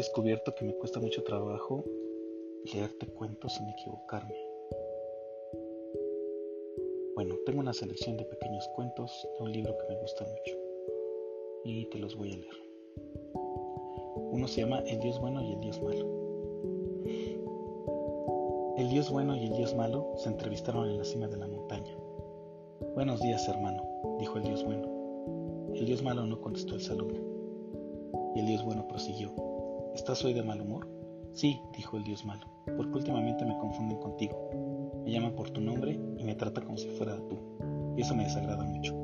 descubierto que me cuesta mucho trabajo leerte cuentos sin equivocarme. Bueno, tengo una selección de pequeños cuentos de un libro que me gusta mucho y te los voy a leer. Uno se llama El Dios bueno y el Dios malo. El Dios bueno y el Dios malo se entrevistaron en la cima de la montaña. Buenos días, hermano, dijo el Dios bueno. El Dios malo no contestó el saludo. Y el Dios bueno prosiguió. ¿Estás hoy de mal humor? Sí, dijo el Dios malo, porque últimamente me confunden contigo. Me llaman por tu nombre y me tratan como si fuera tú. Y eso me desagrada mucho.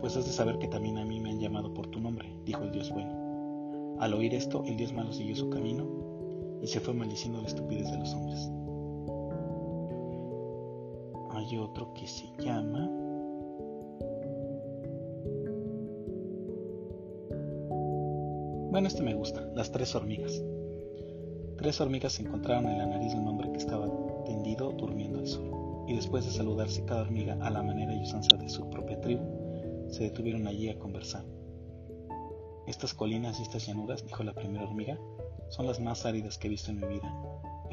Pues has de saber que también a mí me han llamado por tu nombre, dijo el Dios bueno. Al oír esto, el Dios malo siguió su camino y se fue maldiciendo la estupidez de los hombres. Hay otro que se llama Bueno, este me gusta, las tres hormigas. Tres hormigas encontraron en la nariz de un hombre que estaba tendido durmiendo al sol, y después de saludarse cada hormiga a la manera y usanza de su propia tribu, se detuvieron allí a conversar. Estas colinas y estas llanuras, dijo la primera hormiga, son las más áridas que he visto en mi vida.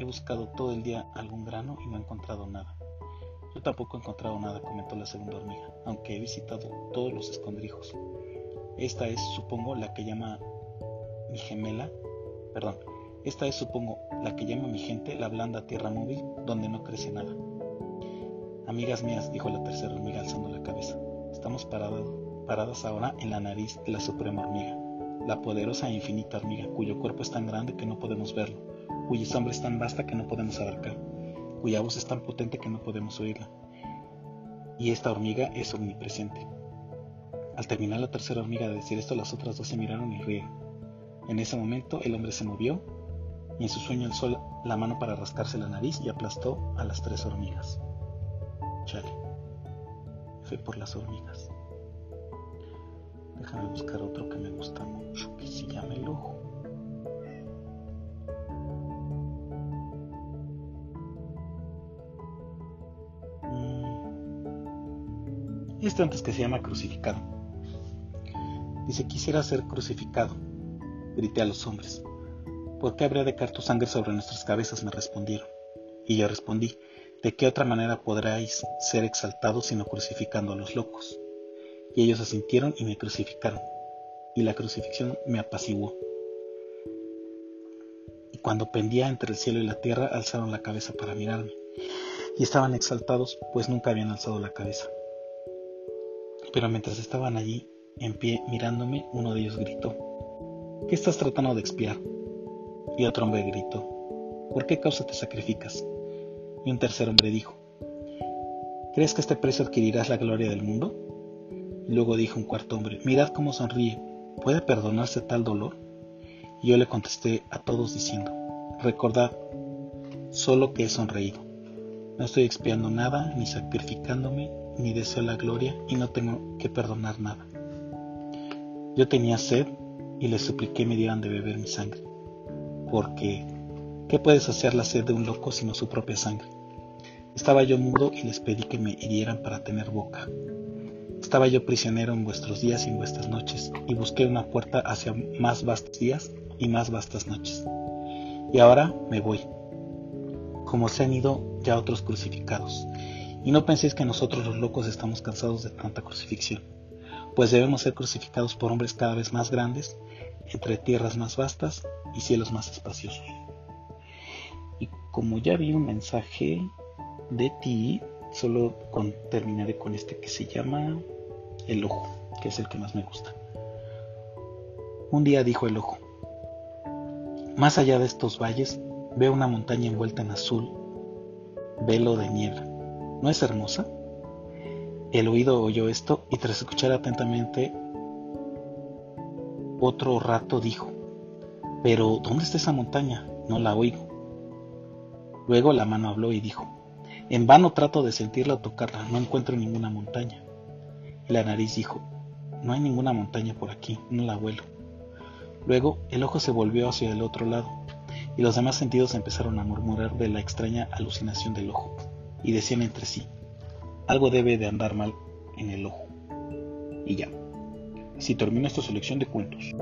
He buscado todo el día algún grano y no he encontrado nada. Yo tampoco he encontrado nada, comentó la segunda hormiga, aunque he visitado todos los escondrijos. Esta es, supongo, la que llama mi gemela, perdón, esta es supongo la que llama mi gente la blanda tierra móvil donde no crece nada. Amigas mías, dijo la tercera hormiga alzando la cabeza, estamos paradas ahora en la nariz de la suprema hormiga, la poderosa e infinita hormiga, cuyo cuerpo es tan grande que no podemos verlo, cuya sombra es tan vasta que no podemos abarcar, cuya voz es tan potente que no podemos oírla. Y esta hormiga es omnipresente. Al terminar la tercera hormiga de decir esto, las otras dos se miraron y rieron. En ese momento el hombre se movió y en su sueño alzó la mano para rascarse la nariz y aplastó a las tres hormigas. Chale, fue por las hormigas. Déjame buscar otro que me gusta mucho, que se llama el ojo. Mm. Este antes que se llama crucificado. Dice, quisiera ser crucificado grité a los hombres. ¿Por qué habría de caer tu sangre sobre nuestras cabezas? me respondieron. Y yo respondí, ¿de qué otra manera podráis ser exaltados sino crucificando a los locos? Y ellos asintieron y me crucificaron, y la crucifixión me apaciguó. Y cuando pendía entre el cielo y la tierra, alzaron la cabeza para mirarme, y estaban exaltados, pues nunca habían alzado la cabeza. Pero mientras estaban allí, en pie, mirándome, uno de ellos gritó, ¿Qué estás tratando de expiar? Y otro hombre gritó, ¿por qué causa te sacrificas? Y un tercer hombre dijo, ¿crees que este precio adquirirás la gloria del mundo? Luego dijo un cuarto hombre, mirad cómo sonríe, ¿puede perdonarse tal dolor? Y yo le contesté a todos diciendo, recordad, solo que he sonreído. No estoy expiando nada, ni sacrificándome, ni deseo la gloria, y no tengo que perdonar nada. Yo tenía sed y les supliqué me dieran de beber mi sangre, porque ¿qué puedes hacer la sed de un loco sino su propia sangre? Estaba yo mudo y les pedí que me hirieran para tener boca. Estaba yo prisionero en vuestros días y en vuestras noches, y busqué una puerta hacia más vastos días y más vastas noches. Y ahora me voy, como se han ido ya otros crucificados. Y no penséis que nosotros los locos estamos cansados de tanta crucifixión pues debemos ser crucificados por hombres cada vez más grandes, entre tierras más vastas y cielos más espaciosos. Y como ya vi un mensaje de ti, solo terminaré con este que se llama El Ojo, que es el que más me gusta. Un día dijo el Ojo, más allá de estos valles veo una montaña envuelta en azul, velo de niebla. ¿No es hermosa? El oído oyó esto y tras escuchar atentamente otro rato dijo, pero ¿dónde está esa montaña? No la oigo. Luego la mano habló y dijo, en vano trato de sentirla o tocarla, no encuentro ninguna montaña. Y la nariz dijo, no hay ninguna montaña por aquí, no la vuelo. Luego el ojo se volvió hacia el otro lado, y los demás sentidos empezaron a murmurar de la extraña alucinación del ojo, y decían entre sí, algo debe de andar mal en el ojo. Y ya. Si termina esta selección de cuentos.